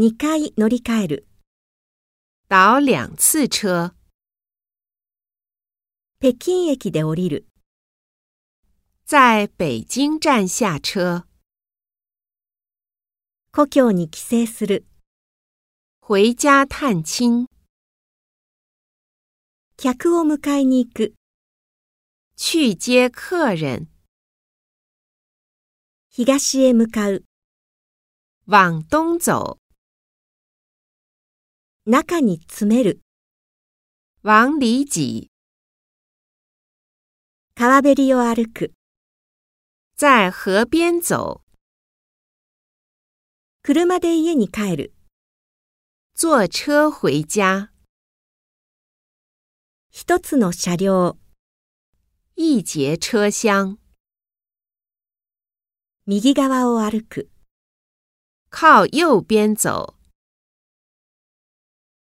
2回乗り換える。倒两次车。北京駅で降りる。在北京站下车。故郷に帰省する。回家探亲。客を迎えに行く。去接客人。東へ向かう。往东走。中に詰める。往里挤。川べりを歩く。在河边走。車で家に帰る。坐车回家。一つの車両。一节车厢。右側を歩く。靠右边走。